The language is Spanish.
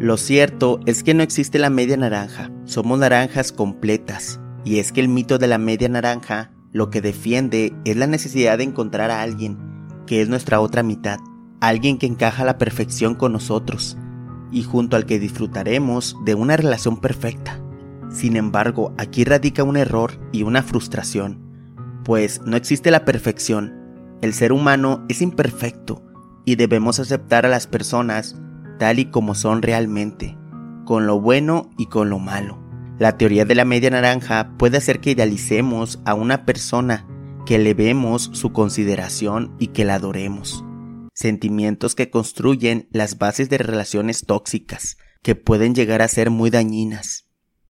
Lo cierto es que no existe la media naranja, somos naranjas completas. Y es que el mito de la media naranja lo que defiende es la necesidad de encontrar a alguien que es nuestra otra mitad, alguien que encaja a la perfección con nosotros y junto al que disfrutaremos de una relación perfecta. Sin embargo, aquí radica un error y una frustración, pues no existe la perfección. El ser humano es imperfecto y debemos aceptar a las personas tal y como son realmente, con lo bueno y con lo malo. La teoría de la media naranja puede hacer que idealicemos a una persona, que le vemos su consideración y que la adoremos. Sentimientos que construyen las bases de relaciones tóxicas, que pueden llegar a ser muy dañinas.